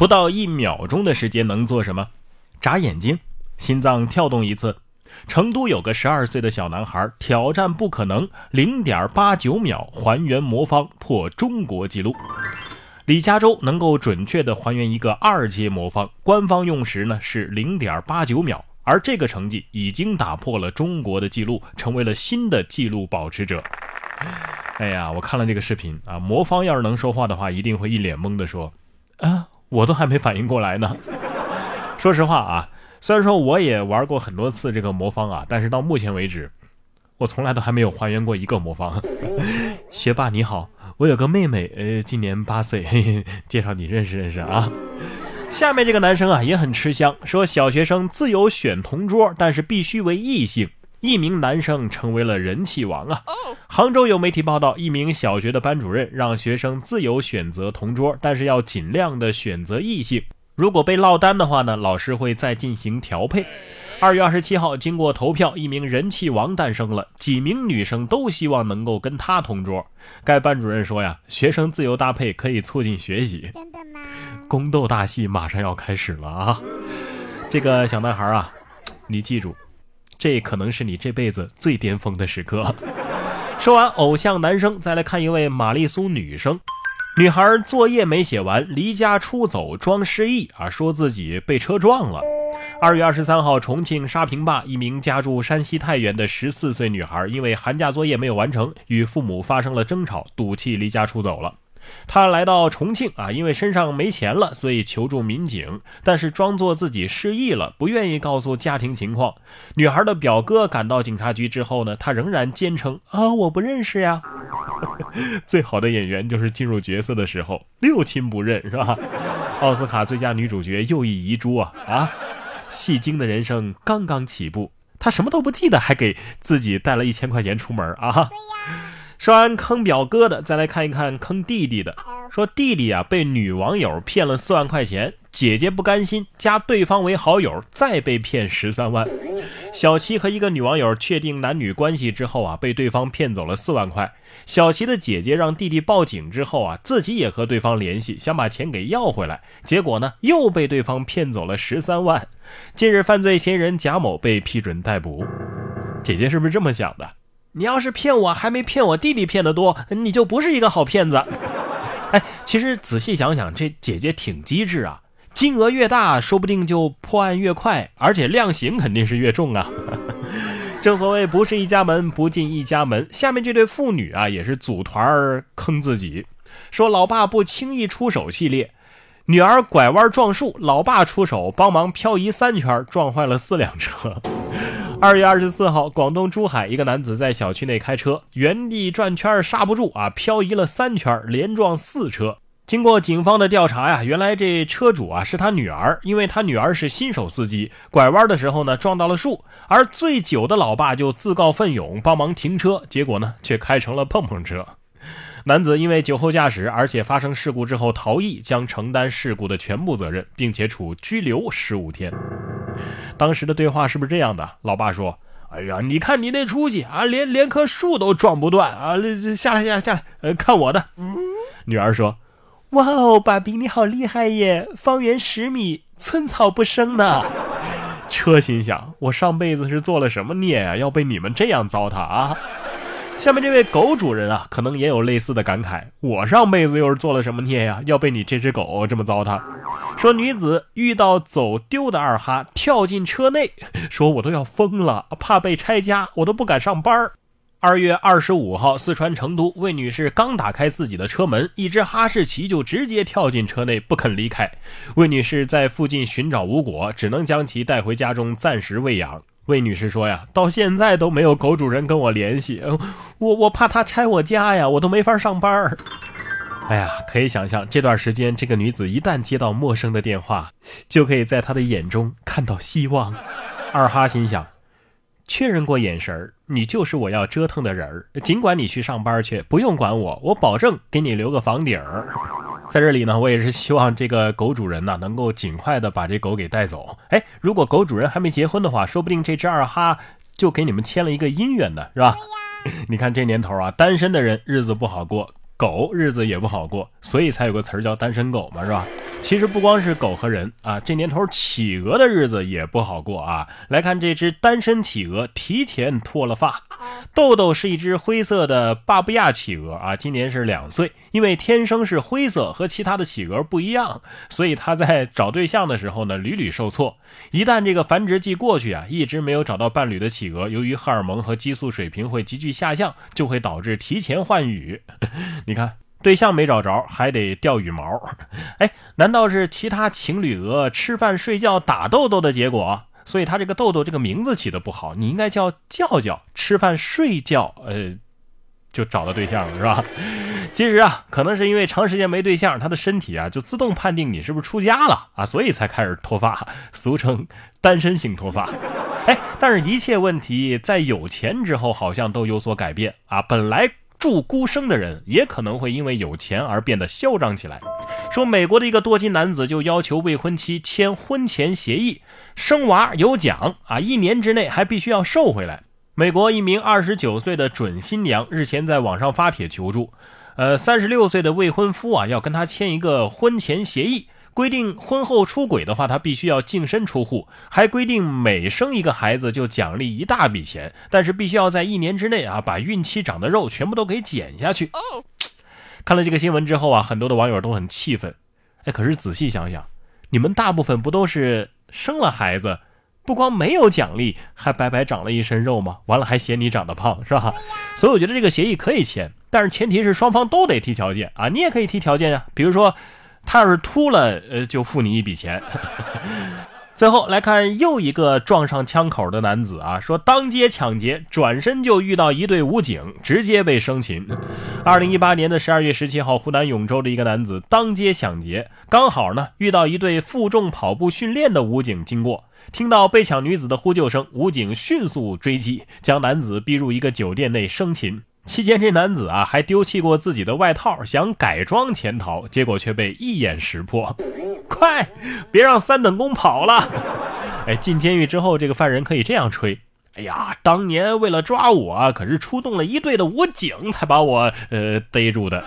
不到一秒钟的时间能做什么？眨眼睛，心脏跳动一次。成都有个十二岁的小男孩挑战不可能，零点八九秒还原魔方破中国纪录。李嘉洲能够准确的还原一个二阶魔方，官方用时呢是零点八九秒，而这个成绩已经打破了中国的纪录，成为了新的纪录保持者。哎呀，我看了这个视频啊，魔方要是能说话的话，一定会一脸懵的说：“，我都还没反应过来呢。”说实话啊。虽然说我也玩过很多次这个魔方啊，但是到目前为止，我从来都还没有还原过一个魔方。学霸你好，我有个妹妹，呃，今年八岁，嘿嘿，介绍你认识认识啊。下面这个男生啊也很吃香，说小学生自由选同桌，但是必须为异性。一名男生成为了人气王啊。杭州有媒体报道，一名小学的班主任让学生自由选择同桌，但是要尽量的选择异性。如果被落单的话呢，老师会再进行调配。二月二十七号，经过投票，一名人气王诞生了，几名女生都希望能够跟他同桌。该班主任说呀，学生自由搭配可以促进学习。真的吗？宫斗大戏马上要开始了啊！这个小男孩啊，你记住，这可能是你这辈子最巅峰的时刻。说完偶像男生，再来看一位玛丽苏女生。女孩作业没写完，离家出走装失忆啊，说自己被车撞了。二月二十三号，重庆沙坪坝一名家住山西太原的十四岁女孩，因为寒假作业没有完成，与父母发生了争吵，赌气离家出走了。他来到重庆啊，因为身上没钱了，所以求助民警，但是装作自己失忆了，不愿意告诉家庭情况。女孩的表哥赶到警察局之后呢，他仍然坚称啊，我不认识呀。最好的演员就是进入角色的时候六亲不认，是吧？奥斯卡最佳女主角又一遗珠啊啊！戏精的人生刚刚起步，她什么都不记得，还给自己带了一千块钱出门啊！对呀。说完坑表哥的，再来看一看坑弟弟的。说弟弟啊被女网友骗了四万块钱，姐姐不甘心，加对方为好友，再被骗十三万。小齐和一个女网友确定男女关系之后啊，被对方骗走了四万块。小齐的姐姐让弟弟报警之后啊，自己也和对方联系，想把钱给要回来。结果呢，又被对方骗走了十三万。近日，犯罪嫌疑人贾某被批准逮捕。姐姐是不是这么想的？你要是骗我，还没骗我弟弟骗的多，你就不是一个好骗子。哎，其实仔细想想，这姐姐挺机智啊，金额越大，说不定就破案越快，而且量刑肯定是越重啊。正所谓不是一家门不进一家门，下面这对父女啊，也是组团坑自己，说老爸不轻易出手系列，女儿拐弯撞树，老爸出手帮忙漂移三圈，撞坏了四辆车。二月二十四号，广东珠海一个男子在小区内开车，原地转圈刹不住啊，漂移了三圈，连撞四车。经过警方的调查呀，原来这车主啊是他女儿，因为他女儿是新手司机，拐弯的时候呢撞到了树，而醉酒的老爸就自告奋勇帮忙停车，结果呢却开成了碰碰车。男子因为酒后驾驶，而且发生事故之后逃逸，将承担事故的全部责任，并且处拘留十五天。当时的对话是不是这样的？老爸说：“哎呀，你看你那出息啊，连连棵树都撞不断啊！下来，下来，下来，呃，看我的。”女儿说：“哇哦，爸比你好厉害耶，方圆十米寸草不生呢。”车心想：“我上辈子是做了什么孽啊，要被你们这样糟蹋啊？”下面这位狗主人啊，可能也有类似的感慨：我上辈子又是做了什么孽呀，要被你这只狗这么糟蹋？说女子遇到走丢的二哈，跳进车内，说我都要疯了，怕被拆家，我都不敢上班。二月二十五号，四川成都，魏女士刚打开自己的车门，一只哈士奇就直接跳进车内，不肯离开。魏女士在附近寻找无果，只能将其带回家中暂时喂养。魏女士说呀，到现在都没有狗主人跟我联系，我我怕他拆我家呀，我都没法上班。哎呀，可以想象这段时间，这个女子一旦接到陌生的电话，就可以在她的眼中看到希望。二哈心想，确认过眼神，你就是我要折腾的人儿。尽管你去上班去，不用管我，我保证给你留个房顶儿。在这里呢，我也是希望这个狗主人呢能够尽快的把这狗给带走。哎，如果狗主人还没结婚的话，说不定这只二哈就给你们签了一个姻缘呢，是吧？你看这年头啊，单身的人日子不好过。狗日子也不好过，所以才有个词儿叫单身狗嘛，是吧？其实不光是狗和人啊，这年头企鹅的日子也不好过啊。来看这只单身企鹅提前脱了发。豆豆是一只灰色的巴布亚企鹅啊，今年是两岁。因为天生是灰色，和其他的企鹅不一样，所以它在找对象的时候呢，屡屡受挫。一旦这个繁殖季过去啊，一直没有找到伴侣的企鹅，由于荷尔蒙和激素水平会急剧下降，就会导致提前换羽。你看。对象没找着，还得掉羽毛。哎，难道是其他情侣鹅吃饭睡觉打豆豆的结果？所以它这个豆豆这个名字起的不好，你应该叫叫叫吃饭睡觉，呃，就找到对象了，是吧？其实啊，可能是因为长时间没对象，他的身体啊就自动判定你是不是出家了啊，所以才开始脱发，俗称单身型脱发。哎，但是一切问题在有钱之后好像都有所改变啊，本来。住孤生的人也可能会因为有钱而变得嚣张起来。说美国的一个多金男子就要求未婚妻签婚前协议，生娃有奖啊，一年之内还必须要瘦回来。美国一名二十九岁的准新娘日前在网上发帖求助，呃，三十六岁的未婚夫啊要跟她签一个婚前协议。规定婚后出轨的话，他必须要净身出户，还规定每生一个孩子就奖励一大笔钱，但是必须要在一年之内啊，把孕期长的肉全部都给减下去。看了这个新闻之后啊，很多的网友都很气愤。哎，可是仔细想想，你们大部分不都是生了孩子，不光没有奖励，还白白长了一身肉吗？完了还嫌你长得胖，是吧？所以我觉得这个协议可以签，但是前提是双方都得提条件啊。你也可以提条件啊，比如说。他要是秃了，呃，就付你一笔钱。最后来看又一个撞上枪口的男子啊，说当街抢劫，转身就遇到一队武警，直接被生擒。二零一八年的十二月十七号，湖南永州的一个男子当街抢劫，刚好呢遇到一队负重跑步训练的武警经过，听到被抢女子的呼救声，武警迅速追击，将男子逼入一个酒店内生擒。期间，这男子啊还丢弃过自己的外套，想改装潜逃，结果却被一眼识破。快，别让三等功跑了！哎，进监狱之后，这个犯人可以这样吹：哎呀，当年为了抓我，可是出动了一队的武警才把我呃逮住的。